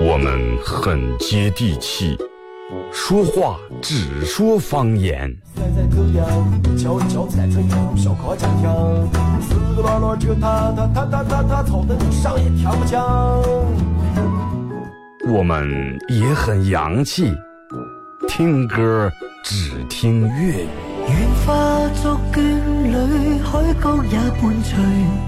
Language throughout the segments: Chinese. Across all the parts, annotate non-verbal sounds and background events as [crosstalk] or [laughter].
我们很接地气，说话只说方言。我们也很洋气，听歌只听粤语。愿化作眷侣，海角也伴随。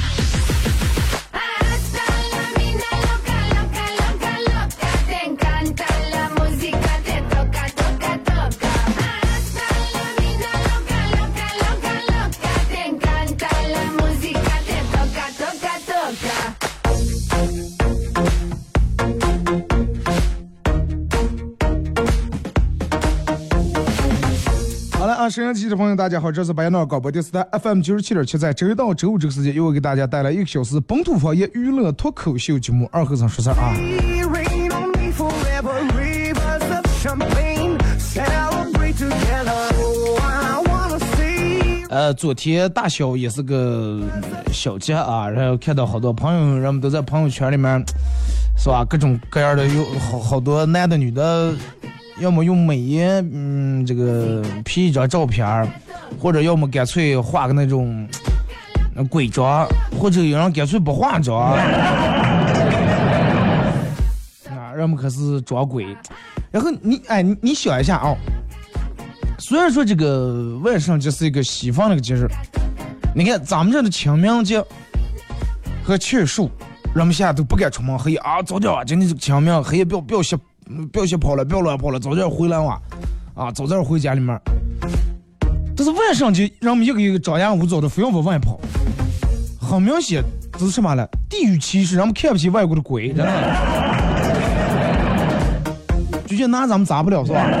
啊，沈阳机的朋友，大家好，这是白闹广播电视台 FM 九十七点七，在周一到周五这个时间，又会给大家带来一个小时本土方言娱乐脱口秀节目《二和尚说事儿》啊。Oh. 呃，昨天大小也是个小节啊，然后看到好多朋友，人们都在朋友圈里面，是吧？各种各样的有好好多男的女的，要么用美颜，嗯，这个 P 一张照片儿，或者要么干脆画个那种呃鬼妆，或者有人干脆不化妆，啊，人们可是装鬼。然后你哎，你你想一下啊、虽然说这个万圣节是一个西方的一个节日，你看咱们这的清明节和七月十五，人们现在都不敢出门，黑夜啊，早点啊，今天这个清明，黑夜不要不要瞎不要瞎跑了，不要乱跑了，早点回来哇，啊，早点回家里面。但是万圣节，人们一个一个张牙舞爪的，非要往外跑，很明显这是什么了？地域歧视，人们看不起外国的鬼，真的。[laughs] 就觉得拿咱们咋不了是吧？[laughs]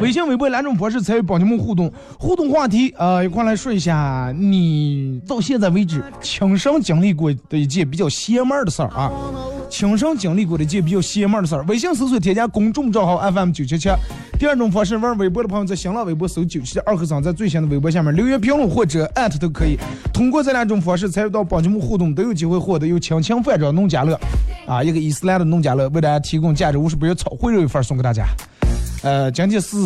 微信、微博两种方式参与帮你们互动，互动话题，呃，一块来说一下你到现在为止亲身经历过的一件比较邪门的事儿啊，亲身经历过的一件比较邪门的事儿。微信搜索添加公众账号 FM 九七七。第二种方式，玩微博的朋友在新浪微博搜九七二和尚，在最新的微博下面留言评论或者艾特都可以。通过这两种方式参与到帮节目互动，都有机会获得由亲情饭庄农家乐啊一个伊斯兰的农家乐为大家提供价值五十八元草灰肉一份送给大家。呃，今天是，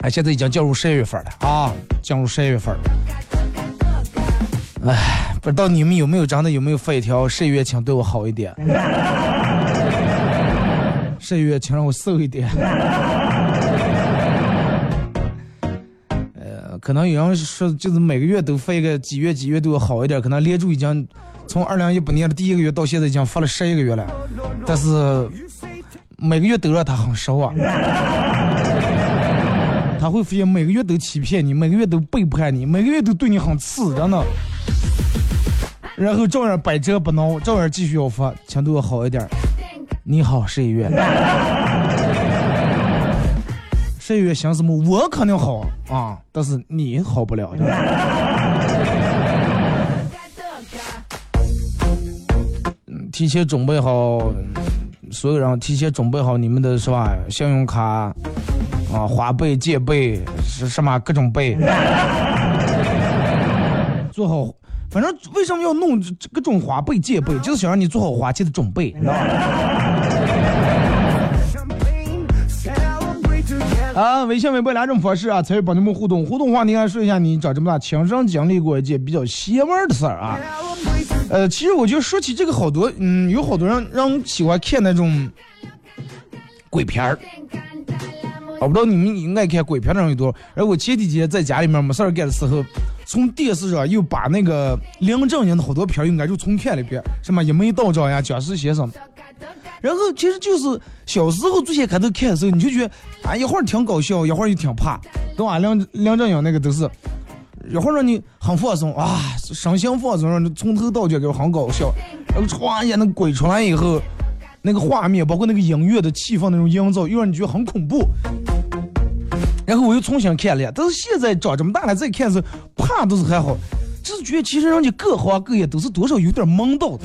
哎，现在已经进入十一月份了啊，进入十一月份了。哎，不知道你们有没有真的有没有发一条十一月请对我好一点，[laughs] 十一月请让我瘦一点。呃，可能有人说就是每个月都发一个几月几月对我好一点，可能连住已经从二零一八年的第一个月到现在已经发了十一个月了，但是。每个月都让他很失望，[laughs] 他会发现每个月都欺骗你，每个月都背叛你，每个月都对你很刺，真的。然后照样百折不挠，照样继续要发，请对我好一点。你好，十一月。十一月想什么？我肯定好啊，但是你好不了。嗯，提前准备好。所有人提前准备好你们的是吧？信用卡啊，花呗、借呗是什么各种呗，做好。反正为什么要弄这各种花呗、借呗，就是想让你做好花钱的准备，[laughs] 你知道吧？啊，微信、微博两种方式啊，参与帮你们互动。互动话题，说一下你长这么大亲身经历过一件比较邪门的事儿啊。呃，其实我觉得说起这个，好多嗯，有好多人让喜欢看那种鬼片儿。我不知道你们爱看鬼片的人有多少。然后我前几天在家里面没事儿干的时候，从电视上又把那个梁正英的好多片儿又挨就重看了一遍，什么《一眉道长》呀、《僵尸先生》。然后其实就是小时候最先开头看的时候，你就觉得啊一会儿挺搞笑，一会儿又挺怕，对吧？梁梁正英那个都是，一会儿让你很放松啊，身心放松，让你从头到脚给我很搞笑，然后歘一下那鬼出来以后，那个画面包括那个音乐的气氛那种营造，又让你觉得很恐怖。然后我又重新看了，但是现在长这么大了再看是，怕都是还好，只是觉得其实人家各行各业都是多少有点懵到的。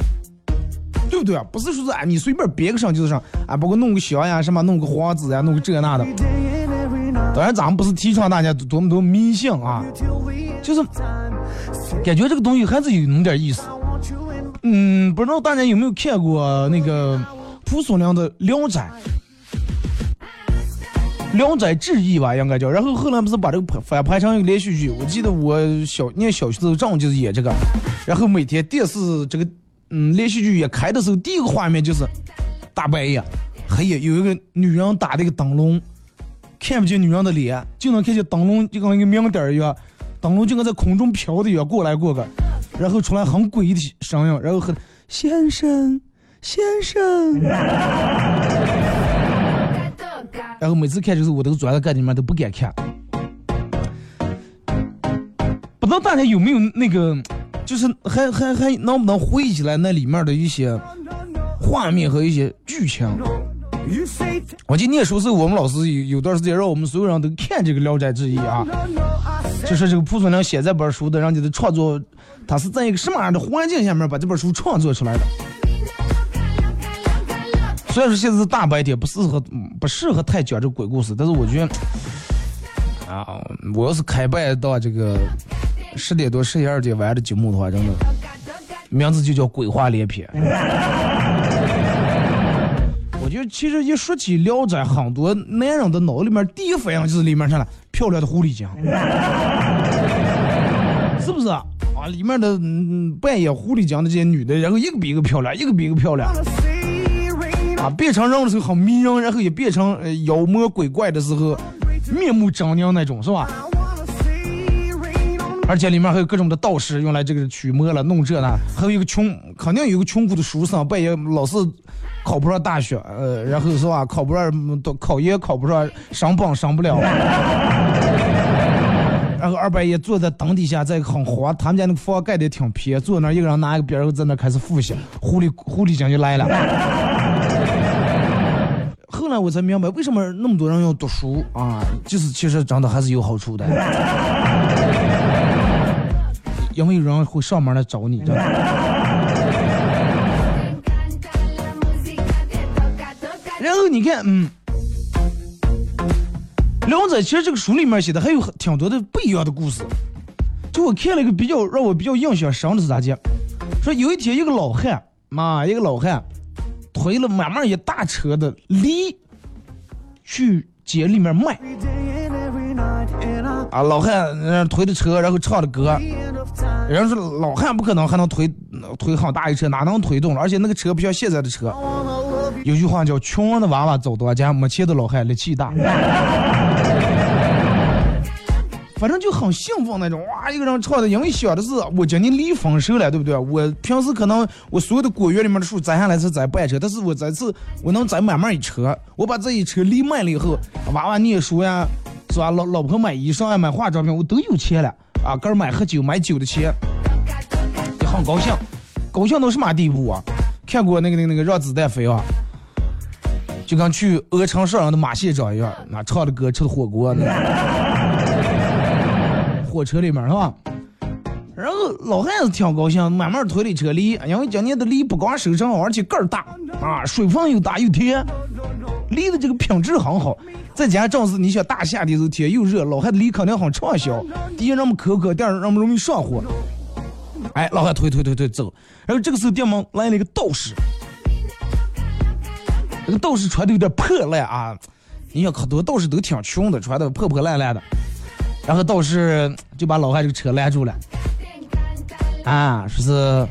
对不对啊？不是说是啊，你随便编个上就是上啊，包括弄个香呀，什么弄个花子呀，弄个这那的。当然，咱们不是提倡大家多么多迷信啊，就是感觉这个东西还是有那么点意思。嗯，不知道大家有没有看过那个蒲松龄的《聊斋》？《聊斋志异》吧，应该叫。然后后来不是把这个翻拍成一个连续剧？我记得我小念小学的时候，正好就是演这个。然后每天电视这个。嗯，连续剧一开的时候，第一个画面就是大半夜，黑夜有一个女人打的一个灯笼，看不见女人的脸，就能看见灯笼就跟一个明点一样，灯笼就跟在空中飘的一样过来过个，然后出来很诡异的声音，然后很先生先生，然后每次看就是我都钻在盖里面都不敢看，不知道大家有没有那个。就是还还还能不能回忆起来那里面的一些画面和一些剧情？我记得念书时候，我们老师有有段时间让我们所有人都看这个《聊斋志异》啊，就是这个蒲松龄写这本书的，人家的创作，他是在一个什么样的环境下面把这本书创作出来的？虽然说现在是大白天，不适合不适合太讲这鬼故事，但是我觉得啊，我要是开办到这个。十点多、十一二点玩的节目的话，真的名字就叫鬼话连篇。[laughs] 我觉得其实一说起《聊斋》，很多男人的脑里面第一反应就是里面上了，漂亮的狐狸精，[laughs] 是不是啊？里面的扮演狐狸精的这些女的，然后一个比一个漂亮，一个比一个漂亮。啊，变成人的时候很迷人，然后也变成妖魔鬼怪的时候，面目狰狞那种，是吧？而且里面还有各种的道士用来这个驱魔了，弄这呢，还有一个穷，肯定有个穷苦的书生，半夜老是考不上大学，呃，然后是吧，考不上，考研考不上，上榜上不了，[laughs] 然后二半夜坐在灯底下在很滑，他们家那个房盖的挺偏，坐那一个人拿一个鞭，在那开始复习，狐狸狐狸精就来了。我才明白，为什么那么多人要读书啊，就是其实真的还是有好处的。因为有人会上门来找你，然后你看，嗯，聊斋其实这个书里面写的还有挺多的不一样的故事。就我看了一个比较让我比较印象深的是咋讲？说有一天一个老汉，妈，一个老汉推了满满一大车的梨去街里面卖。啊，老汉推着车，然后唱着歌。人家说老汉不可能还能推推好大一车，哪能推动了？而且那个车不像现在的车。有句话叫“穷人的娃娃走多家，没钱的老汉力气大”。[laughs] 反正就很兴奋那种，哇！一个人唱的，因为想的是我今年梨丰收了，对不对？我平时可能我所有的果园里面的树摘下来是摘半车，但是我这次我能摘满满一车。我把这一车梨卖了以后，娃娃念书呀。是吧？老老婆买衣裳啊，买化妆品，我都有钱了啊！哥买喝酒买酒的钱，也很高兴，高兴到什么地步啊？看过那个那个那个让子弹飞啊，就跟去鹅城上的马县长一样，那唱的歌吃的火锅那火车里面是吧？然后老汉子挺高兴，慢慢推的车梨，因为今年的梨不光收成好，而且个儿大啊，水分又大又甜，梨的这个品质很好。再加上正是你想大夏天时候天又热，老汉子梨肯定很畅销。第一那么口渴，第二那么容易上火。哎，老汉推推推推走。然后这个时候店门来了一个道士，这个道士穿的有点破烂啊。你想，很多道士都挺穷的，穿的破破烂烂的。然后道士就把老汉这个车拦住了。啊，说是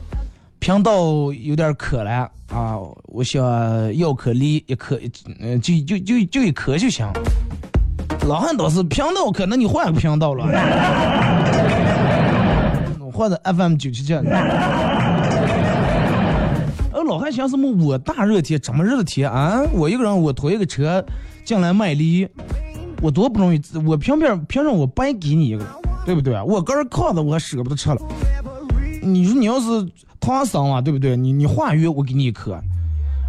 贫道有点渴了啊，我想要颗梨，一颗，嗯，就就就就一颗就行。老汉倒是贫道渴，那你换个贫道了。我 [laughs] 换的 FM 九七七。呃，[laughs] 老汉想什么？我大热天这么热的天啊，我一个人我拖一个车进来卖梨，我多不容易，我凭凭凭什么我白给你一个，对不对？我个人靠的我还舍不得吃了。你说你要是唐僧啊，对不对？你你化缘我给你一颗，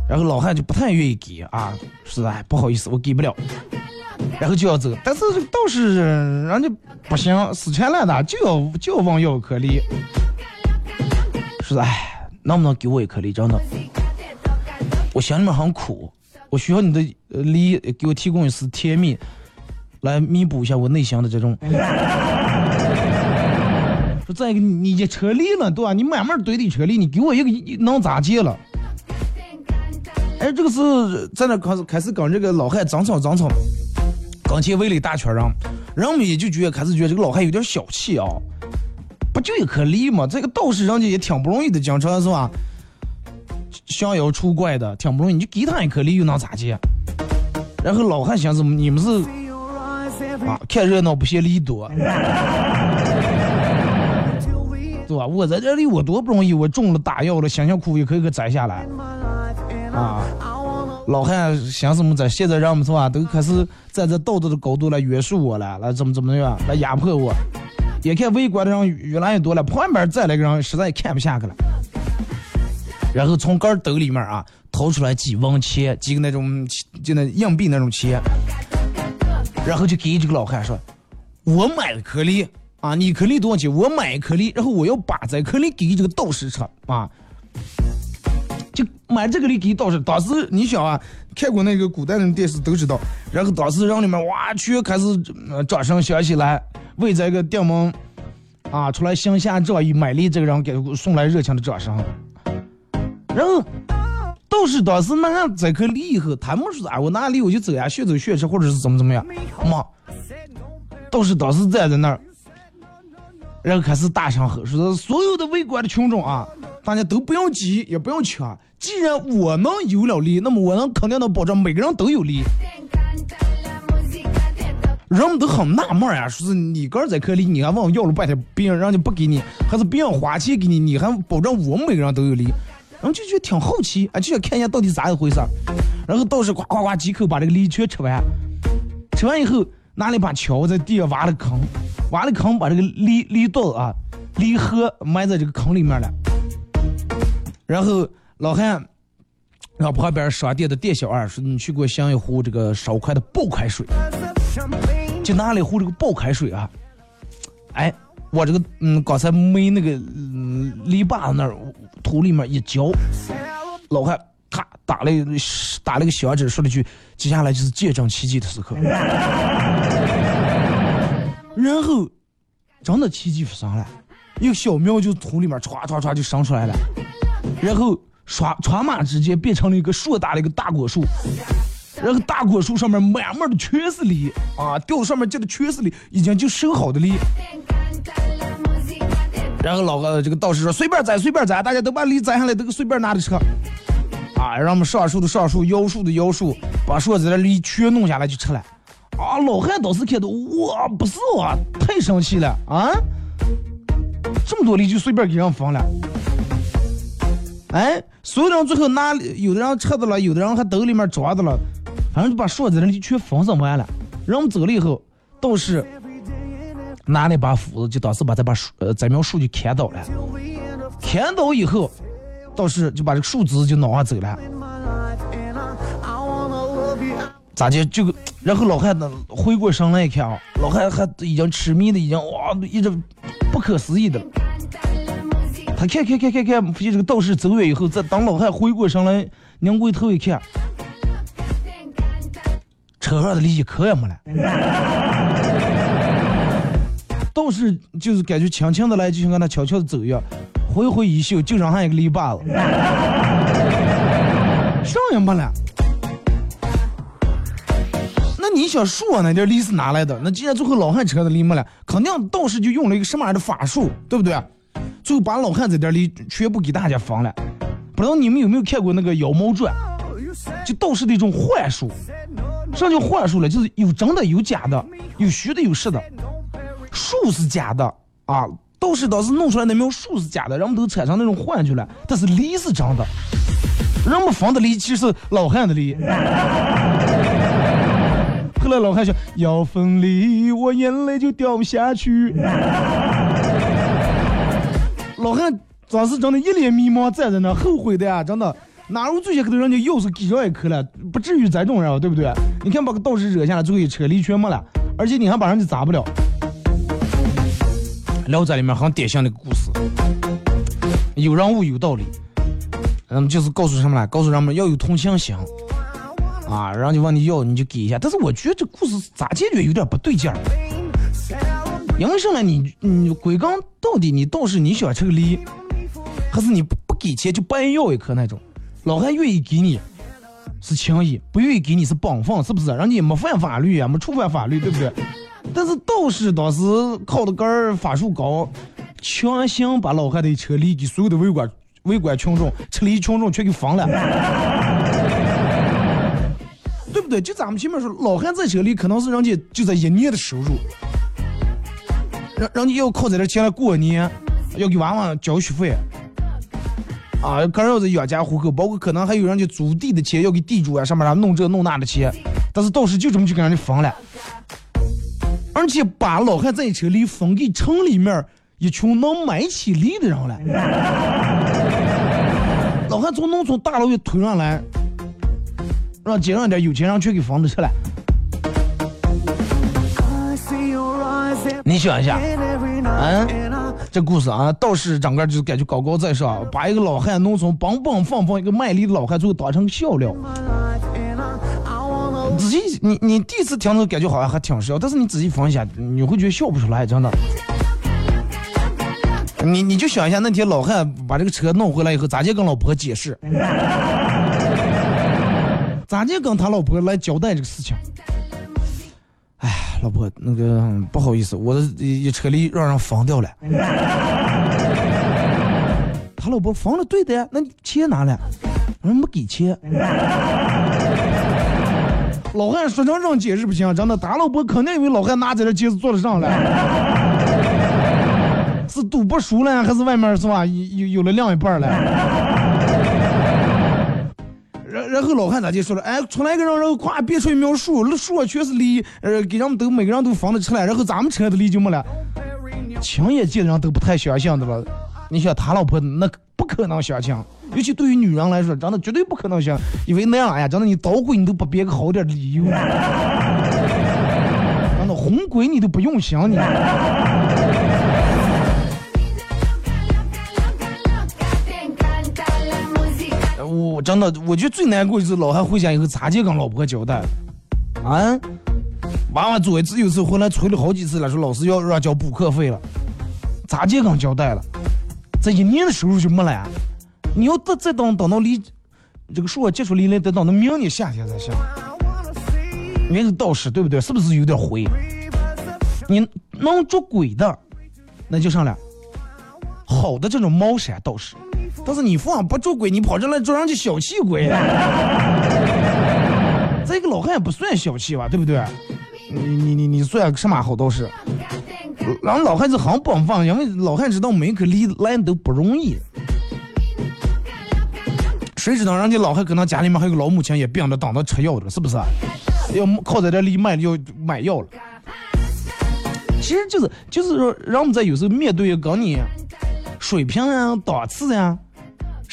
然后老汉就不太愿意给啊，是哎不好意思我给不了，然后就要走。但是倒是人家不行，死缠烂打就要就要往要颗梨，是哎，能不能给我一颗梨？真的，我心里面很苦，我需要你的呃梨给我提供一丝甜蜜，来弥补一下我内心的这种。[laughs] 说再一个，你这车裂了，对吧？你慢慢堆的车裂，你给我一个能咋接了？哎，这个是在那开始开始跟这个老汉争吵争吵，刚前围了一大圈人，人们也就觉得开始觉得这个老汉有点小气啊，不就一颗梨吗？这个道士人家也挺不容易的，经常是吧？降妖除怪的，挺不容易，你就给他一颗梨又能咋接？然后老汉想怎么？你们是啊，看热闹不嫌梨多。[laughs] 对吧？我在这里我多不容易，我中了大药了，辛辛苦苦一颗一颗摘下来，啊！老汉想什么在？现在让我们是吧，都开始站在道德的高度来约束我了，来怎么怎么样，来压迫我。眼看围观的人越来越多了，旁边再来个人实在看不下去了，然后从个兜里面啊掏出来几文钱，几个那种就那硬币那种钱，然后就给这个老汉说：“我买了颗粒。”啊，你颗粒多少钱？我买颗粒，然后我要把这颗粒给这个道士吃啊，就买这个梨给道士。当时你想啊，看过那个古代的电视都知道，然后当时让你们哇全开始掌声响起来，为这个店门啊出来行侠仗义买梨这个人给送来热情的掌声。然后道士当时拿这颗梨以后，他们说啊，我拿梨我就走呀，学走学吃或者是怎么怎么样，妈，道士当时站在那儿。然后开始大声吼，说所有的围观的群众啊，大家都不用急，也不用抢。既然我能有了利，那么我能肯定能保证每个人都有利。人们都很纳闷呀，说是你个儿在颗粒，你还问我要了半天，别人人家不给你，还是别人花钱给你，你还保证我们每个人都有利？然后就觉得挺好奇，啊，就想看一下到底咋一回事。然后道士呱呱呱几口把这个梨全吃完，吃完以后拿了一把锹在地下挖了坑。挖了坑，把这个梨梨豆啊，梨核埋在这个坑里面了。然后老汉让旁边商店的店小二说：“你去给我想一壶这个烧开的爆开水。”就拿了一壶这个爆开水啊，哎，我这个嗯刚才没那个嗯篱笆那儿土里面一浇，老汉咔打了打了个响指，说了句：“接下来就是见证奇迹的时刻。[laughs] ”然后，真的奇迹发生了，一个小苗就土里面歘歘歘就生出来了，然后唰唰马之间变成了一个硕大的一个大果树，然后大果树上面满满的全是梨啊，掉上面结的全是梨，已经就收好的梨。然后老个这个道士说随便摘随便摘，大家都把梨摘下来都随便拿着吃，啊，让我们上树的上树，摇树的摇树，把树子的梨全弄下来就吃了。啊，老汉当时看到，哇，不是我，太生气了啊！这么多梨就随便给人分了，哎，所有人最后拿，有的人吃的了，有的人还兜里面装的了，反正就把所有的梨全分上完了。人们走了以后，道士拿那把斧子，就当时把这把树，呃，这苗树就砍倒了。砍倒以后，道士就把这个树枝就拿上走了。咋的？就然后老汉呢回过神来一看啊，老汉还已经痴迷的，已经哇，一直不可思议的。他看看看看看，发现这个道士走远以后，再当老汉回过神来，拧过头一看，车上的梨一颗也没了。[laughs] 道士就是感觉轻轻的来，就像跟他悄悄的走一样，挥挥衣袖，就剩下一个篱笆子，啥也没了。那你想说那点梨是哪来的？那既然最后老汉车的梨没了，肯定道士就用了一个什么样的法术，对不对？最后把老汉这点梨全部给大家放了。不知道你们有没有看过那个《妖猫传》？就道士的一种幻术。什么叫幻术了？就是有真的有假的，有虚的有实的。术是假的啊，道士当时弄出来那苗树是假的，人们都产生那种幻觉了，但是梨是真的。人们放的梨其实是老汉的梨。[laughs] 后来老汉说要分离，我眼泪就掉不下去。[laughs] 老汉当时真的一脸迷茫，站在那后悔的呀，真的。哪有这些个头人家又是给上一颗了，不至于这种人，对不对？你看把个道士惹下来，最后一车梨全没了，而且你还把人家砸不了。聊斋里面很典型的一个故事，有人物有道理，那么就是告诉什么呢？告诉人们要有同情心啊，人家问你要你就给一下。但是我觉得这故事咋解决有点不对劲儿。因为什么？你你归根到底，你倒是你喜欢吃个梨，还是你不不给钱就白要一颗那种？老汉愿意给你是情谊，不愿意给你是本分，是不是？人家没犯法律啊，没触犯法律，对不对？但是道士当时靠的杆儿法术高，强行把老汉的车梨给所有的围观围观群众、吃梨群众全给封了，对不对？就咱们前面说，老汉这车梨可能是人家就在一年的收入，人人家要靠在这钱来过年，要给娃娃交学费。啊，个人要是养家糊口，包括可能还有人家租地的钱要给地主啊，上面啥弄这弄那的钱，但是到时就这么就给人家分了，而且把老汉这一车梨分给城里面一群能买起梨的人了。老汉从农村大老远推上来，让街上点有钱人去给分了出来。你想一下，嗯，这故事啊，道士整个就感觉高高在上，把一个老汉农村梆梆放放一个卖力的老汉，最后当成笑料。仔细，你你第一次听着感觉好像还挺笑，但是你仔细分析下，你会觉得笑不出来，真的。你你就想一下，那天老汉把这个车弄回来以后，咋就跟老婆解释？咋就跟他老婆来交代这个事情？老婆，那个不好意思，我的一车里让人封掉了。他老婆封了，对的，那你钱哪了？人没给钱。老汉说成这种解释不行，真的，大老婆肯定以为老汉拿在这戒指做了上了，是赌博输了，还是外面是吧？有有了另一半了。然然后老汉咋就说了，哎，出来一个人，然后咵别出一苗树，那树上全是梨，呃，给人们都每个人都分得出来，然后咱们车的梨就没了。亲眼见的人都不太相信的了，你想他老婆那不可能相信，尤其对于女人来说，真的绝对不可能相信，因为那样哎呀，真的你捣鬼你都不编个好点的理由，[laughs] 真的红鬼你都不用想你。我真的，我觉得最难过就是老汉回家以后咋地跟老婆交代了，啊，娃娃左一次右次回来催了好几次了，说老师要让交补课费了，咋地跟交代了？这一年的收入就没了，你要再再等等到离这个树结出梨来，得等到明年夏天才行。你是道士对不对？是不是有点灰？你能捉鬼的，那就上了好的这种茅山道士。但是你放不捉鬼，你跑这来捉人家小气鬼。这个老汉也不算小气吧，对不对？你你你你算什么好道士？然后老汉子很本分，因为老汉知道每一颗梨来都不容易。谁知道人家老汉可能家里面还有个老母亲也病着，等着吃药的，是不是？要靠在这里卖要买药了。其实就是就是说，人们在有时候面对跟你水平啊、档次呀、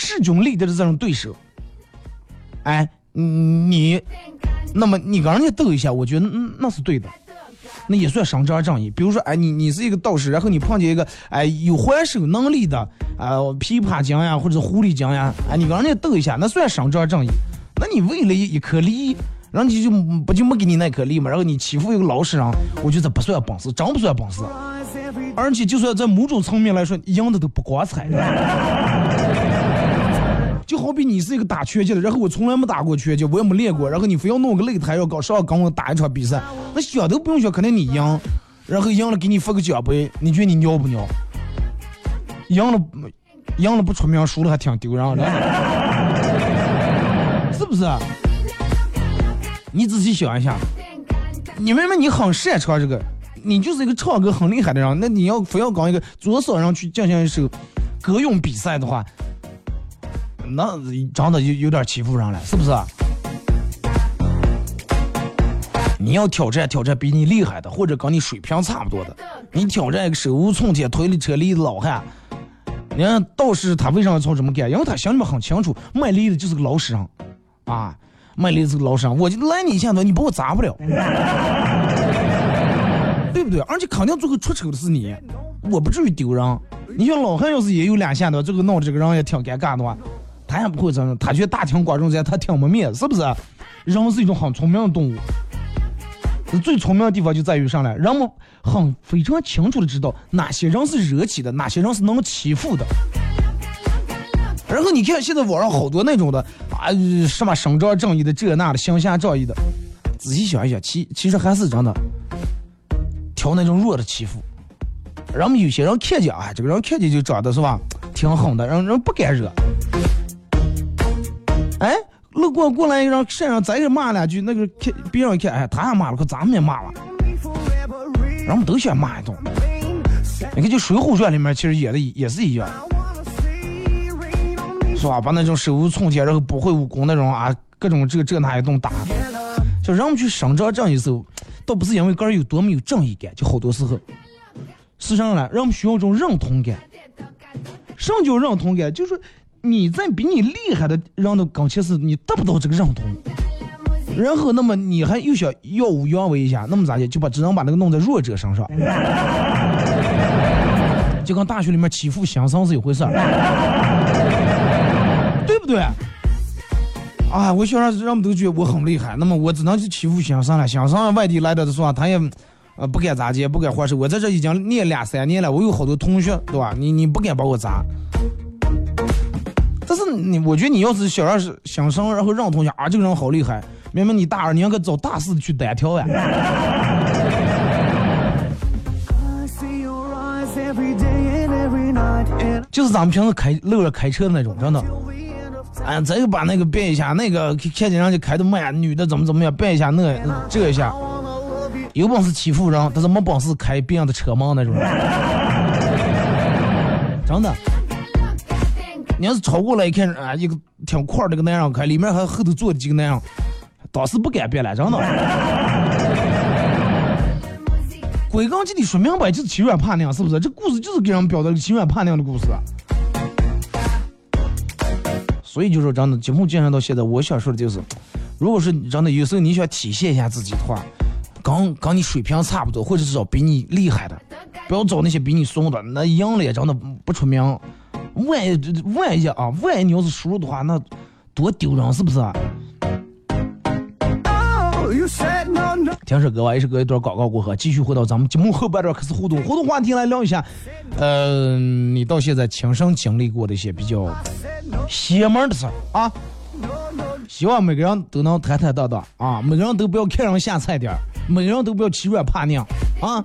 势均力敌的这种对手，哎，你，那么你跟人家斗一下，我觉得嗯那是对的，那也算伸张正义。比如说，哎，你你是一个道士，然后你碰见一个哎有还手能力的啊琵琶精呀或者狐狸精呀，哎，你跟人家斗一下，那算伸张正义。那你为了一一颗梨，人家就不就没给你那颗梨嘛？然后你欺负一个老实人，我觉得不算本事，真不算本事。而且就算在某种层面来说，赢的都不光彩。就好比你是一个打拳击的，然后我从来没打过拳击，我也没练过，然后你非要弄个擂台要搞上跟我打一场比赛，那想都不用想，肯定你赢，然后赢了给你发个奖杯，你觉得你牛不牛？赢了，赢了不出名，输了还挺丢人的，[laughs] 是不是？你仔细想一下，你明明你很擅长这个，你就是一个唱歌很厉害的人，那你要非要搞一个左手上去进行一首歌咏比赛的话，那真的有有点欺负人了，是不是？你要挑战挑战比你厉害的，或者跟你水平差不多的。你挑战一个手无寸铁、腿力车力的老汉，你看道士他为什么要这么干？因为他心里面很清楚，卖力的就是个老实人，啊，卖力的是个老实人。我就来你一下子，你把我砸不了，[laughs] 对不对？而且肯定最后出丑的是你，我不至于丢人。你像老汉要是也有两下的，这个闹这个人也挺尴尬的话，他也不会这样，他觉得大庭广众之下他听不灭，是不是？人是一种很聪明的动物。最聪明的地方就在于上来，人们很非常清楚的知道哪些人是惹起的，哪些人是能欺负的。然后你看现在网上好多那种的啊，什么伸张正义的这那的，行侠仗义的，仔细想一想，其其实还是真的挑那种弱的欺负。人们有些人看见啊，这个人看见就长得是吧，挺狠的，人人不敢惹。哎。路过过来一个人，身上再给骂两句，那个看别人一看，哎，他也骂了，可咱们也骂了，人们都想骂一顿。你看，就《水浒传》里面其实演的也是一样，是吧？把那种手无寸铁，然后不会武功那种啊，各种这个这那一顿打。就人们去伸张正义的时候，倒不是因为个人有多么有正义感，就好多时候，是上来人们需要一种认同感。什么叫认同感？就是。你在比你厉害的人的跟前是，你得不到这个认同，然后那么你还又想耀武扬威一下，那么咋的？就把只能把那个弄在弱者身上，[laughs] 就跟大学里面欺负新生是一回事儿，[laughs] 对不对？啊，我想让人们都觉得我很厉害，那么我只能去欺负新生了。新生外地来的的说他也呃不敢咋接，不敢还手。我在这已经念两三年了，我有好多同学，对吧？你你不敢把我砸。但是你，我觉得你要是小样是想生，然后让同学啊，这个人好厉害，明明你大二，你应该找大四去单挑呀。就是咱们平时开路上开车的那种，真的。哎，这个把那个变一下，那个看见人家开的慢，女的怎么怎么样，变一下那这一下，有本事欺负人，但是没本事开别人的车门那种。真的。你要是超过了一看啊，一个挺快的个男人开，里面还后头坐几个男人，当时不敢变了，真的。归根结底说明白就是欺软怕硬，是不是？这故事就是给人表达欺软怕硬的故事。所以就说真的，节目进行到现在，我想说的就是，如果是真的有时候你想体现一下自己的话，跟跟你水平差不多，或者是找比你厉害的，不要找那些比你怂的，那赢了也真的不出名。万一万一啊，万一你要是输了的话，那多丢人，是不是？听首歌吧，也是隔一段广告过后，继续回到咱们节目后半段开始互动，互动话题来聊一下。嗯，你到现在亲身经历过的一些比较邪门的事儿啊？希望每个人都能坦坦荡荡啊，每个人都不要看人下菜碟儿，每个人都不要欺软怕硬啊。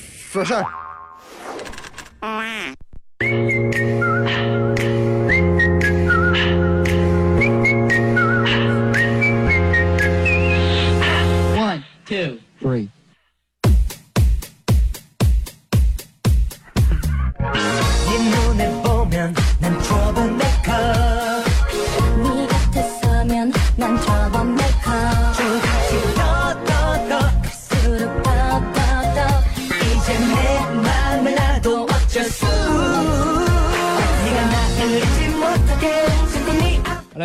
说事儿。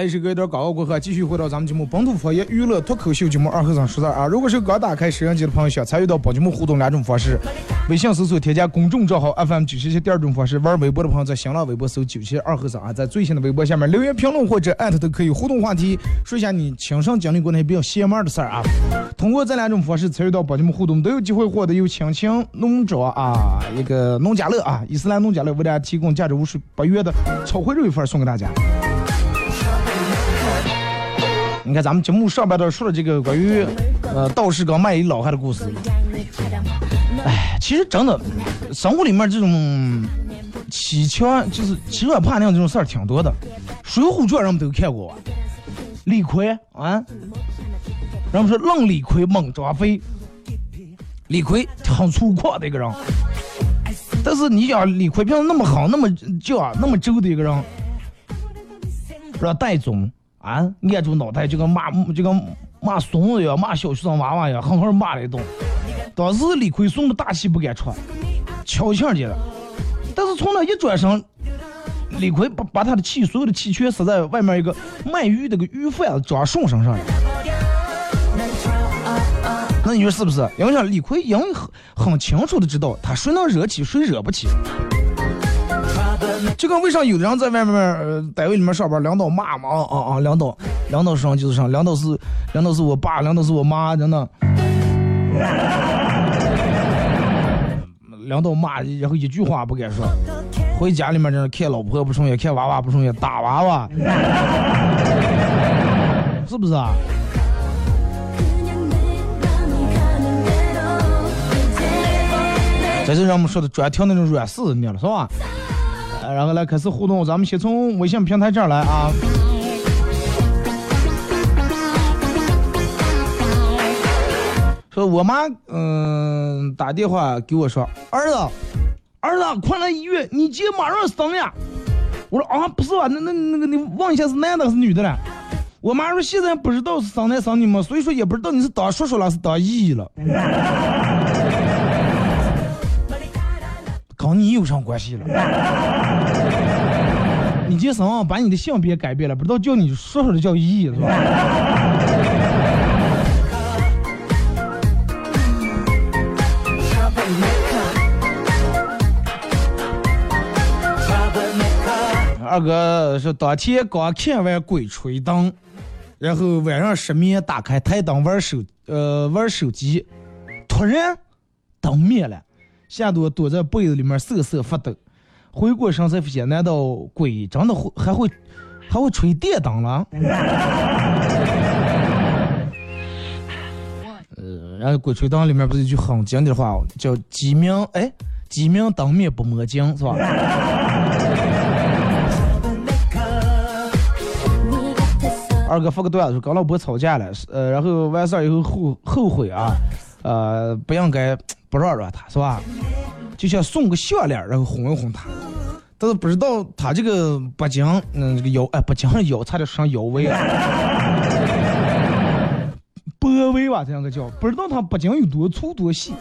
一首歌一段广告过后，继续回到咱们节目本土方言娱乐脱口秀节目二和尚说事儿啊。如果是刚打开摄像机的朋友，想参与到本节目互动两种方式：微信搜索添加公众账号 FM 九七七；第二种方式，玩微博的朋友在新浪微博搜九七二和尚啊，在最新的微博下面留言评论或者艾特都可以互动话题，说一下你亲身经历过那些比较邪门的事儿啊。通过这两种方式参与到本节目互动，都有机会获得由亲情农庄啊一个农家乐啊伊斯兰农家乐为大家提供价值五十八元的炒烩肉一份送给大家。你看咱们节目上半段说了这个关于呃道士跟卖一老汉的故事，哎，其实真的生活里面这种欺强就是欺软怕硬这种事儿挺多的，《水浒传》人们都看过吧？李逵啊，人们说愣李逵猛张飞，李逵很粗犷的一个人，但是你想李逵平常那么好、那么犟、那么轴的一个人，是吧？戴宗。啊，按住脑袋就跟骂就跟骂怂子一样，骂小学生娃娃一样，狠狠骂了一顿。当时李逵怂的大气不敢出，悄悄的了。但是从那一转身，李逵把把他的气所有的气全撒在外面一个卖鱼的个鱼贩子张顺身上了。那你说是不是？因为李逵因为很很清楚的知道，他谁能惹起，谁惹不起。[laughs] 这个为啥有的人在外面单位里面上班两道骂嘛啊啊啊两道两道声就是上两道是两道是我爸两道是我妈真的。[laughs] 两道骂然后一句话不敢说回家里面人看老婆不顺眼看娃娃不顺眼打娃娃。[laughs] 是不是啊？这就让我们说的专挑那种软柿子你了是吧？然后来开始互动，咱们先从微信平台这儿来啊。说我妈嗯、打电话给我说，儿子，儿子快来医院，你姐马上生呀！我说啊不是吧，那那那个你问一下是男的还是女的了？我妈说现在不知道是生男生女嘛，所以说也不知道你是当叔叔了是当姨了。跟你有啥关系了？[laughs] 你这生把你的性别改变了，不知道叫你说说的叫姨是吧？二哥说当天刚看完《鬼吹灯》，然后晚上失眠，打开台灯玩手呃玩手机，突然灯灭了。吓得我躲在被子里面瑟瑟发抖。回过神才发现，难道鬼真的会还会还会吹电灯了？呃，然后鬼吹灯里面不是一句很经典的话、叫“鸡鸣哎，鸡鸣灯灭不磨金”，是吧？二哥发个段子，跟老婆吵架了，呃，然后完事儿以后后后悔啊，呃，不应该不让让他是吧？就想送个项链，然后哄一哄他，但是不知道他这个脖颈，嗯，这个腰，哎，脖颈上腰差点上腰围了，脖围吧，这样个叫，不知道他脖颈有多粗多细。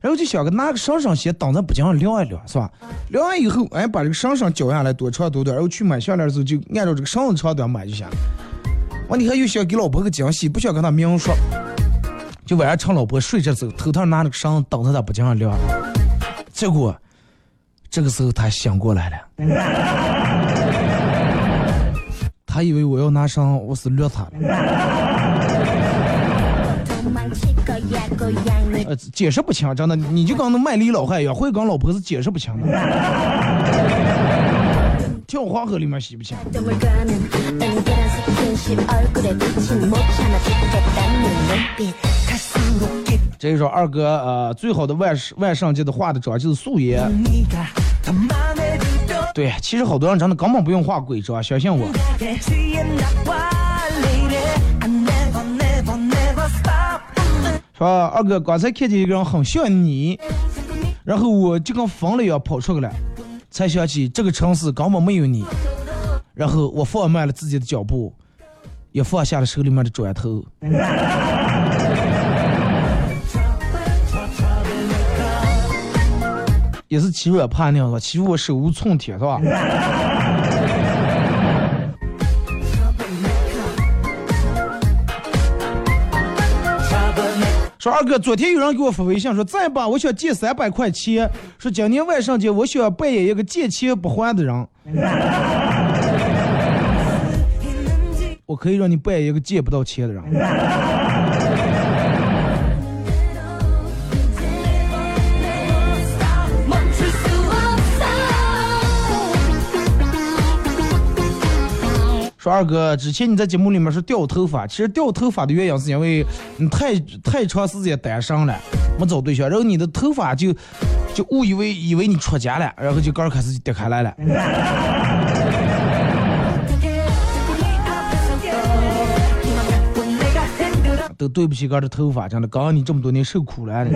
然后就想个拿个绳绳先挡在脖颈上晾一晾，是吧？晾完以后，哎，把这个绳绳绞下来多长多短，然后去买项链的时候就按照这个绳子长短买就行。完，你还又想给老婆个惊喜，不想跟她明说，就晚上趁老婆睡着时候，偷偷拿那个绳子挡在她脖颈上撩。结果这个时候他醒过来了，他以为我要拿绳我是虐他了。呃，解释不清，真的，你就跟那卖梨老汉一样，会跟老婆是解释不清的。跳黄河里面洗不清。这一首二哥呃，最好的万万圣节的化的妆就是素颜。对，其实好多人真的根本不用化鬼妆，相信我。说二哥刚才看见一个人很像你，然后我就跟疯了一样跑出去了，才想起这个城市根本没有你，然后我放慢了自己的脚步，也放下了手里面的砖头。也是欺软怕硬是吧？欺负我手无寸铁是吧？说二哥，昨天有人给我发微信说，再吧，我想借三百块钱，说今年万圣节我想扮演一个借钱不还的人。我可以让你扮演一个借不到钱的人。说二哥，之前你在节目里面说掉头发，其实掉头发的原因是因为你太太长时间单身了，没找对象，然后你的头发就就误以为以为你出家了，然后就刚开始就掉开来了。都对不起哥的头发，真的，刚刚你这么多年受苦了。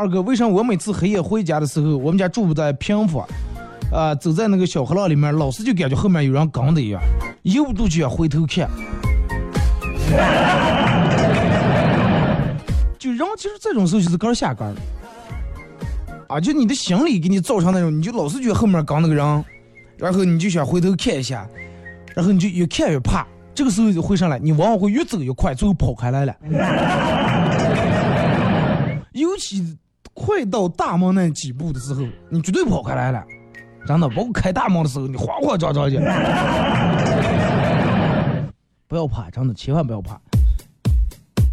二哥，为啥我每次黑夜回家的时候，我们家住不在平房，啊、走在那个小河浪里面，老是就感觉后面有人跟的一样，一不度就要回头看。就人其实这种时候就是杆儿下杆儿啊，就你的心理给你造成那种，你就老是觉得后面跟那个人，然后你就想回头看一下，然后你就越看越怕，这个时候就会上来，你往往会越走越快，最后跑开来了。[laughs] 尤其快到大门那几步的时候，你绝对跑开来了，真的，包括开大门的时候，你慌慌张张的，不要怕，真的，千万不要怕。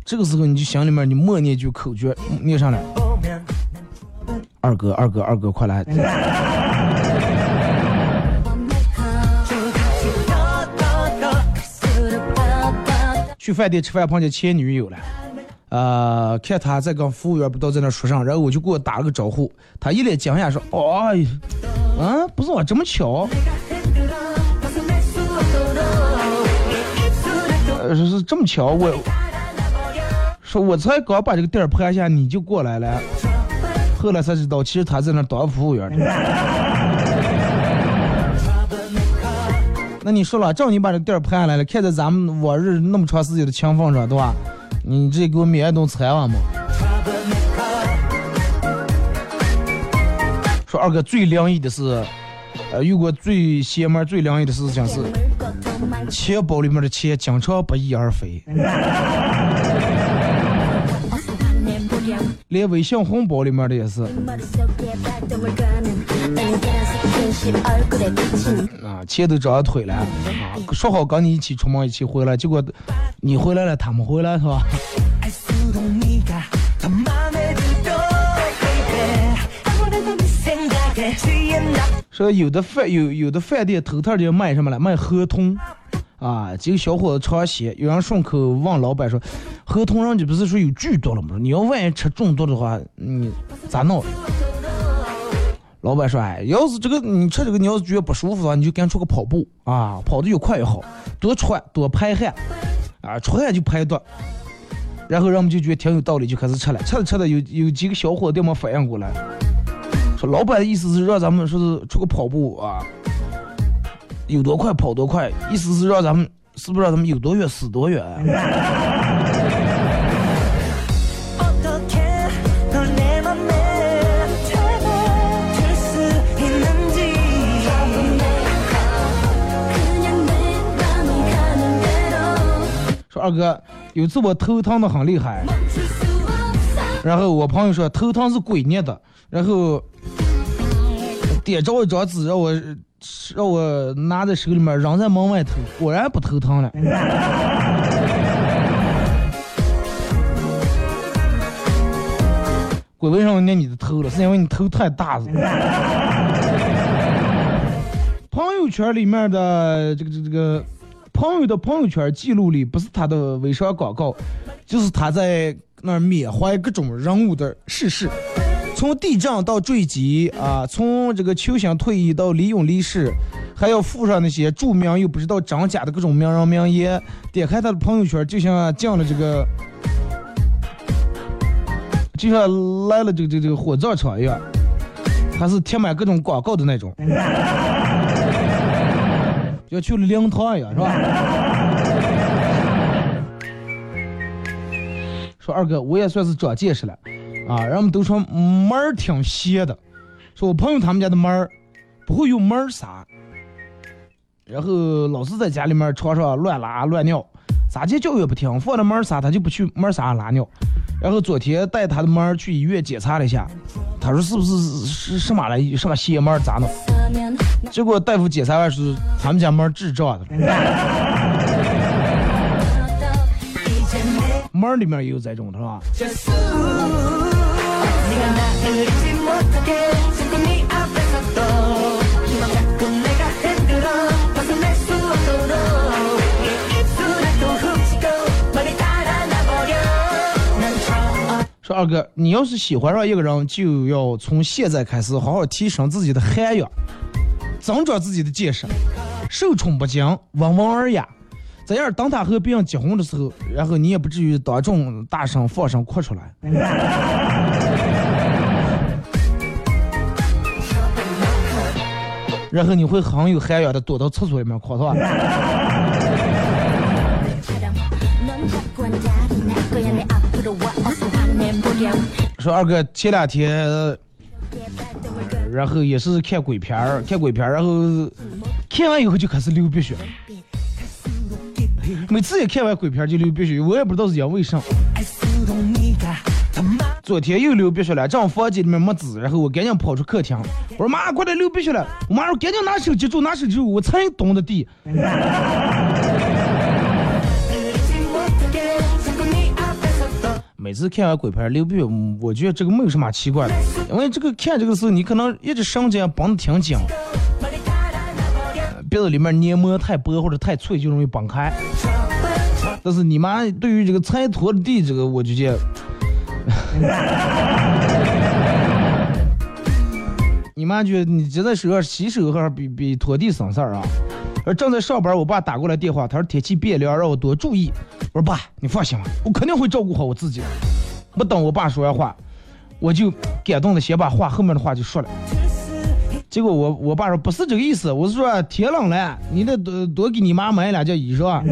这个时候你就心里面你默念一句口诀，念上来，二哥，二哥，二哥，快来！去饭店吃饭碰见前女友了。呃，看他在跟服务员不知道在那说啥，然后我就给我打了个招呼，他一脸惊讶说：“哦，嗯，不是我这么巧，呃，是这么巧，我说我才刚把这个店儿拍下，你就过来了，后来才知道，其实他在那当服务员的。[laughs] 那你说了，正你把这个店儿拍下来了，看在咱们往日那么长时间的情分上，对吧？你这给我免一顿餐完嘛？说二哥最灵异的是，呃，遇过最邪门、最灵异的事情是，钱包里面的钱经常不翼而飞，连微信红包里面的也是。啊，钱都长腿了啊！说好跟你一起出门，一起回来，结果你回来了，他们回来是吧？说有的饭有有的饭店头套就卖什么了？卖合同啊！几个小伙子尝鲜，有人顺口问老板说：“合同上就不是说有剧毒了吗？你要万一吃中毒的话，你咋弄？”老板说：“哎，要是这个你吃这个，你要是觉得不舒服的话，你就干出个跑步啊，跑的越快越好，多出汗多排汗，啊，出汗就排毒。然后人们就觉得挺有道理，就开始吃了。吃着吃着，有有几个小伙子没反应过来，说老板的意思是让咱们说是出个跑步啊，有多快跑多快，意思是让咱们是不是让咱们有多远死多远？”二哥，有次我头疼的很厉害，然后我朋友说头疼是鬼捏的，然后点着一张纸让我让我拿在手里面扔在门外头，果然不头疼了。[laughs] 鬼为什么捏你的头了？是因为你头太大了。[laughs] 朋友圈里面的这个这个这个朋友的朋友圈记录里，不是他的微商广告，就是他在那儿缅怀各种人物的逝世，从地震到坠机啊，从这个球星退役到李勇离世，还要附上那些著名又不知道真假的各种名人名言。点开他的朋友圈，就像进了这个，就像来了这个这个这个火葬场一样，它是贴满各种广告的那种。就去了灵堂一样，是吧？[laughs] 说二哥，我也算是长见识了，啊，人们都说门儿挺邪的，说我朋友他们家的门儿不会用门儿撒，然后老是在家里面床上乱拉乱尿，咋地叫也不听，放了门儿撒他就不去门儿撒拉尿，然后昨天带他的门儿去医院检查了一下，他说是不是是什么了，什么邪门儿咋弄？结果大夫检查完是他们家门智障的，[laughs] 门儿里面也有这种的是吧？说二哥，你要是喜欢上一个人，就要从现在开始好好提升自己的涵养，增长自己的见识，受宠不惊，温文尔雅。这样，等他和别人结婚的时候，然后你也不至于当众大声放声哭出来。[laughs] 然后你会很有涵养的躲到厕所里面哭，是吧？说二哥前两天然后也是看鬼片儿看鬼片儿然后看完以后就开始流鼻血每次一看完鬼片儿就流鼻血我也不知道是因为啥昨天又流鼻血了正好房间里面没纸然后我赶紧跑出客厅。我说妈过来流鼻血了。我妈说赶紧拿手机住拿手机住我才懂的地。每次看完鬼片流鼻血，我觉得这个没有什么奇怪的，因为这个看这个时候你可能一直绳经绑得挺紧，别子里面黏膜太薄或者太脆就容易崩开。但是你妈对于这个猜拖地这个，我就觉得。[laughs] 你妈觉得你这在手上洗手还是比比拖地省事儿啊？而正在上班，我爸打过来电话，他说天气变凉，让我多注意。我说爸，你放心吧，我肯定会照顾好我自己的。不等我爸说完话，我就感动的先把话后面的话就说了。结果我我爸说不是这个意思，我是说天冷了，你得多多给你妈买两件衣裳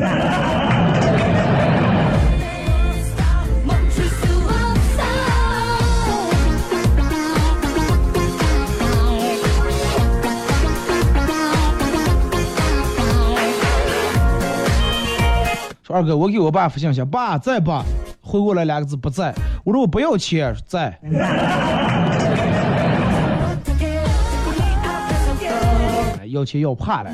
二哥，我给我爸发信息，爸在吧？回过来两个字不在。我说我不要钱，在。[laughs] 要钱要怕了。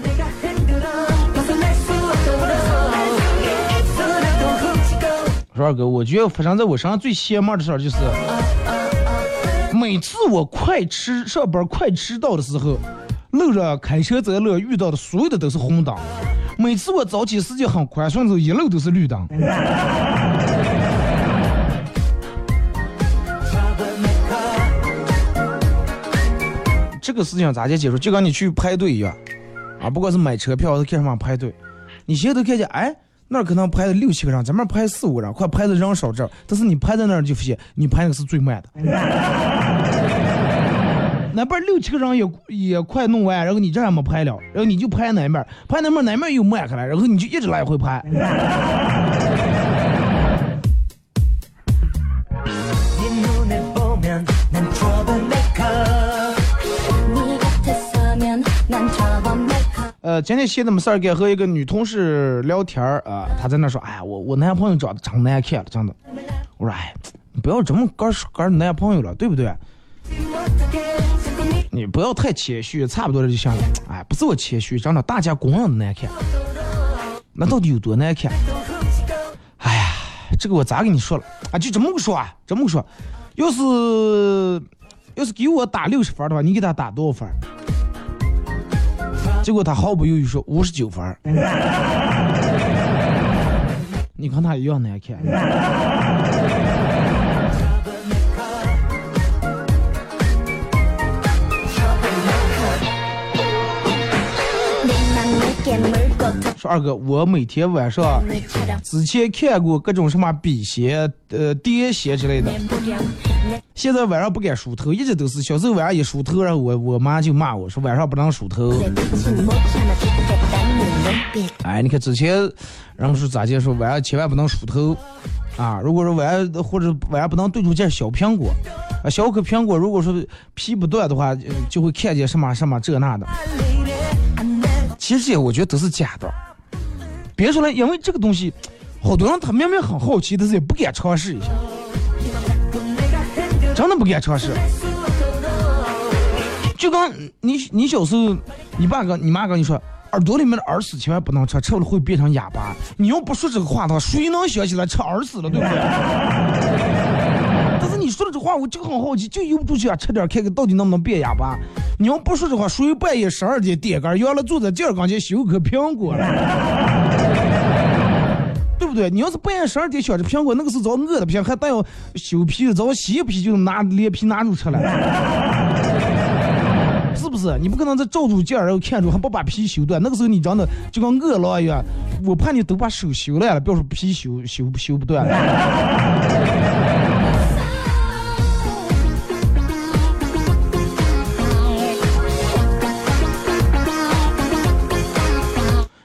说二哥，我觉得发生在我身上最邪门的事儿就是，每次我快吃上班快迟到的时候，路上开车在路遇到的所有的都是红灯。每次我早起时间很宽顺的时候，一路都是绿灯。这个事情咋解解释？就跟你去排队一样，啊，不管是买车票还是干什么排队，你现在都看见，哎，那儿可能排了六七个人，咱们排四五个人，快排的人少这，但是你排在那儿就发现，你排那个是最慢的。哪边六七个人也也快弄完，然后你这还没拍了，然后你就拍哪面，拍那面哪面又慢开了，然后你就一直来回拍。[laughs] 呃，今天写那么事儿，该和一个女同事聊天儿啊，她在那说，哎呀，我我男朋友长得长难看了，长的，我说哎，不要这么干干男朋友了，对不对？你不要太谦虚，差不多了就行了。哎，不是我谦虚，真的，大家公认的难看。那到底有多难看？哎呀，这个我咋跟你说了啊？就这么个说啊，这么个说，要是要是给我打六十分的话，你给他打多少分？结果他毫不犹豫说五十九分。[laughs] 你看他一样难看。说二哥，我每天晚上之前看过各种什么笔仙、呃电仙之类的，现在晚上不敢梳头，一直都是小时候晚上一梳头，然后我我妈就骂我说晚上不能梳头。哎，你看之前人们说咋介说晚上千万不能梳头。啊，如果说晚上或者晚上不能对住件小苹果。啊，小颗苹果如果说皮不断的话，呃就会看见什么什么这那的。其实这些我觉得都是假的，别说了，因为这个东西，好多人他明明很好奇，但是也不敢尝试一下，真的不敢尝试。就跟你你小时候，你爸跟你妈跟你说，耳朵里面的耳屎千万不能吃，吃了会变成哑巴。你要不说这个话的话，谁能想起来吃耳屎了，对不对？[laughs] 但是你说了这话，我就很好奇，就由不住想吃点看看到底能不能变哑巴。你要不说这话，谁半夜十二点点根，原来坐在这儿刚才修个苹果了，对不对？你要是半夜十二点想着苹果，那个是早饿的不行，还带要修皮，早洗一皮就拿连皮拿出吃了，[laughs] 是不是？你不可能再照住劲儿，然后看住还不把皮修断，那个时候你真的就跟饿狼一样，我怕你都把手修烂了，不要说皮修修修不断了。[laughs]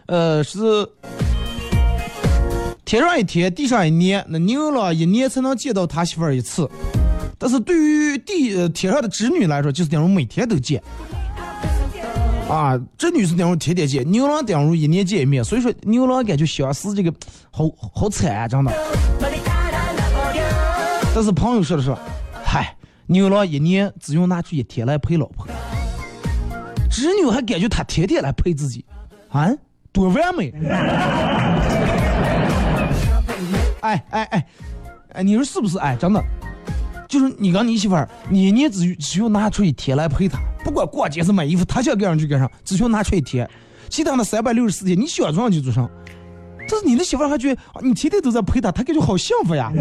呃，是天上一天，地上一年，那牛郎一年才能见到他媳妇儿一次。但是对于地呃天上的织女来说，就是等于每天都见。啊，织女是等于天天见，牛郎等于一年见一面。所以说，牛郎感觉相思这个好好惨啊，真的。但是朋友说的是，嗨，牛郎一年只用拿出一天来陪老婆，织女还感觉他天天来陪自己，啊？多完美！哎哎哎，哎，你说是不是？哎，真的，就是你跟你媳妇儿，你一年只只需要拿出一天来陪她，不管逛街是买衣服，她想干上就干上，只需要拿出一天，其他的三百六十四天你想做上就做上。但是你的媳妇儿还觉得你天天都在陪她，她感觉好幸福呀。[laughs]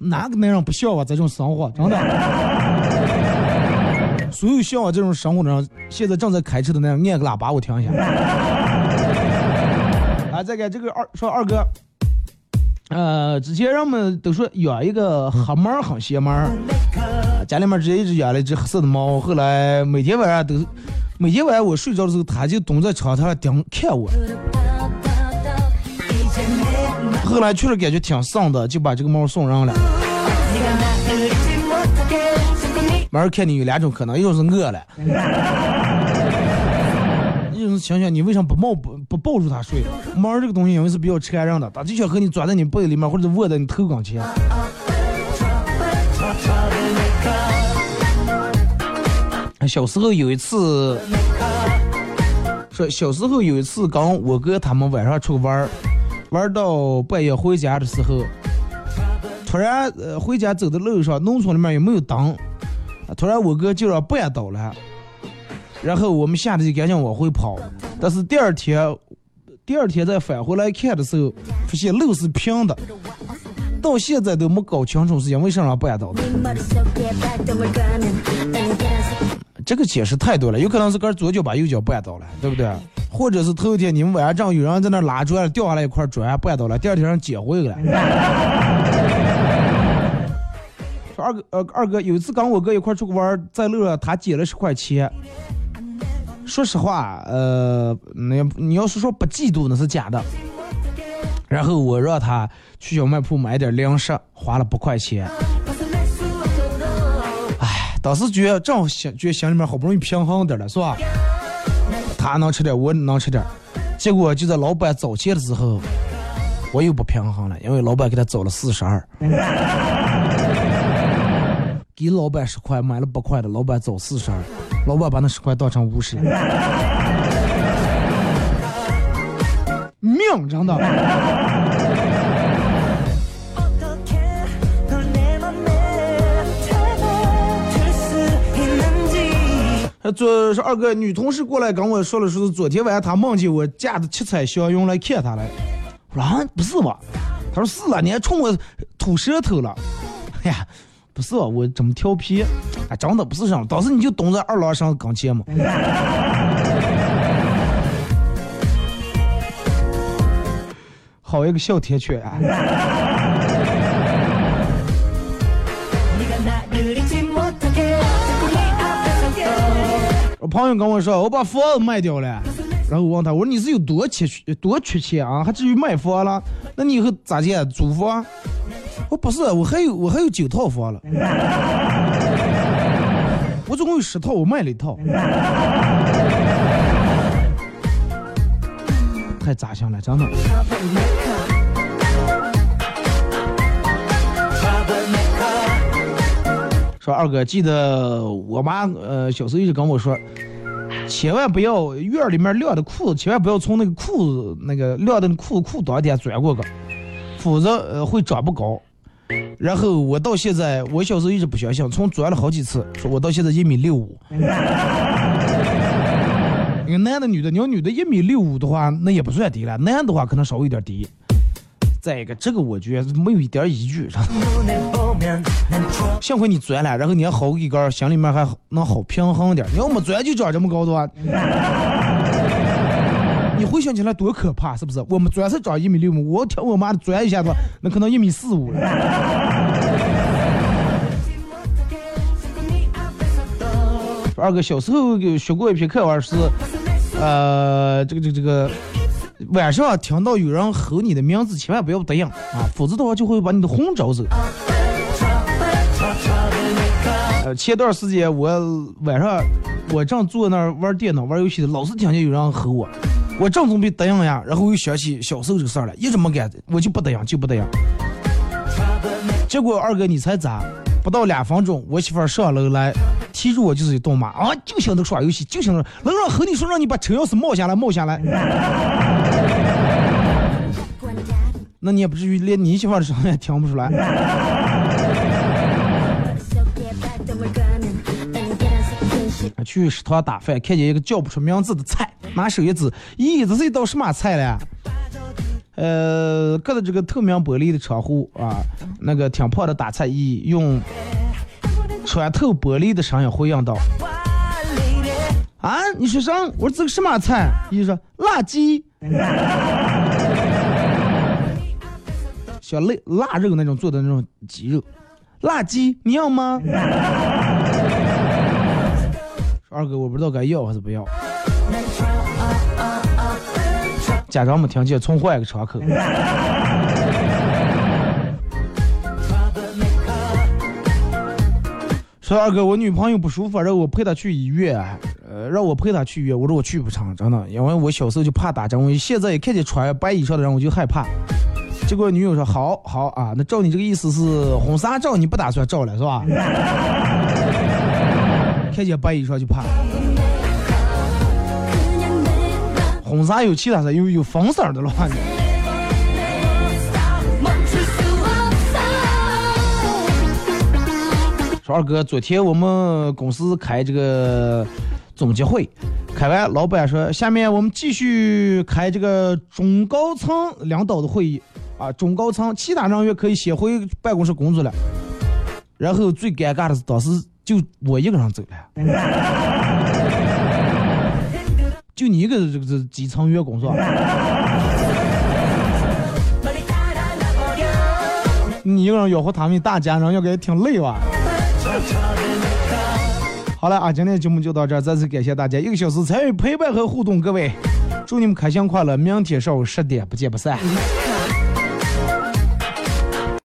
哪个男人不向往这种生活？真的。所有向往这种生活的人，现在正在开车的那样，按个喇叭，我听一下。再给这个二说二哥，呃，之前人们都说养一个黑猫很邪门儿，家里面直接一直养了一只黑色的猫，后来每天晚上都，每天晚上我睡着的时候，它就蹲在窗台上盯看我。后来确实感觉挺丧的，就把这个猫送人了。猫看你有两种可能，一种是饿了，想想你为什么不抱不不抱住它睡？猫这个东西因为是比较缠人的，它就想和你钻在你被里面或者窝在你头跟前。小时候有一次，说小时候有一次，刚我哥他们晚上出去玩儿，玩到半夜回家的时候，突然呃回家走的路上，农村里面也没有灯。突然我哥就让绊倒了，然后我们吓得就赶紧往回跑。但是第二天，第二天再返回来看的时候，发现路是平的，到现在都没搞清楚是因为什么绊倒的。这个解释太多了，有可能是跟左脚把右脚绊倒了，对不对？或者是头一天你们晚上有人在那拉砖，掉下来一块砖绊倒了，第二天让捡回来。说二哥，呃，二哥有一次跟我哥一块出去玩，在路上他捡了十块钱。说实话，呃，那你要是说不嫉妒那是假的。然后我让他去小卖铺买点零食，花了八块钱。哎，当时觉得正心觉得心里面好不容易平衡点了，是吧？他能吃点，我能吃点。结果就在老板找钱的时候，我又不平衡了，因为老板给他找了四十二，[laughs] 给老板十块，买了八块的，老板找四十二，老板把那十块当成五十。命真的。昨是二哥女同事过来跟我说了，说是昨天晚上她梦见我驾着七彩祥云来看她来。我说、啊、不是吧？她说是了，你还冲我吐舌头了。哎呀。不是我这么调皮？哎真的不是这样当时你就懂在二郎神跟前嘛。[laughs] 好一个哮天犬啊我朋友跟我说我把房子卖掉了。然后我问他我说你是有多缺多缺钱啊？还至于卖房了？那你以后咋建租房我不是，我还有我还有九套房了。[laughs] 我总共有十套，我卖了一套。太扎心了，真的。说二哥，记得我妈呃小时候一直跟我说，千万不要院里面晾的裤子，千万不要从那个裤子那个晾的裤裤裆底下钻过去，否则呃会长不高。然后我到现在，我小时候一直不相信，从转了好几次，说我到现在一米六五。[laughs] 一个男的、女的，你要女的一米六五的话，那也不算低了；男的话，可能稍微有点低。再一个，这个我觉得没有一点依据。[laughs] 幸亏你钻了，然后你还好一根，心里面还能好平衡点。你要没钻就长这么高的话。回想起来多可怕是不是？我们主要是长一米六五我听我妈的拽一下子那可能一米四五。了二哥小时候学过一篇课文是呃这个这个这个晚上听到有人吼你的名字千万不要答应啊否则的话就会把你的魂找走呃，前段时间我晚上我正坐那儿玩电脑玩游戏的，老是听见有人吼我，我正准备答应呀，然后又想起小时候这事儿了，一直没敢，我就不答应，就不答应。结果二哥你猜咋？不到两分钟，我媳妇上楼来，提住我就是一顿骂啊，就想着耍游戏，就想着能让和你说让你把车钥匙冒下来，冒下来。[laughs] 那你也不至于连你媳妇的声音也听不出来。去食堂打饭，看见一个叫不出名字的菜，拿手一指，咦，这是一道什么菜嘞？呃，隔着这个透明玻璃的窗户啊，那个挺胖的打菜姨用穿透玻璃的声音回应道：“啊，你说啥？我说这个什么菜？”姨说：“辣鸡。”小腊腊肉那种做的那种鸡肉，辣鸡你要吗？二哥，我不知道该要还是不要。家长没听见，重换一个窗口。说二哥，我女朋友不舒服，让我陪她去医院，呃，让我陪她去医院。我说我去不成，真的，因为我小时候就怕打针，我现在一看见穿白衣裳的人我就害怕。结果女友说好好啊，那照你这个意思是婚纱照你不打算照了是吧？看见白衣裳就怕。红色有其他色，有有粉色的了吧？说二哥，昨天我们公司开这个总结会，开完老板说，下面我们继续开这个中高层领导的会议啊，中高层其他人员可以先回办公室工作了。然后最尴尬的是，当时就我一个人走了 [laughs] 就你一个人这个这基层员工是吧？你一个人养活他们一大家人应该挺累吧好了啊今天节目就到这再次感谢大家一个小时参与陪伴和互动各位。祝你们开心快乐明天上午十点不见不散。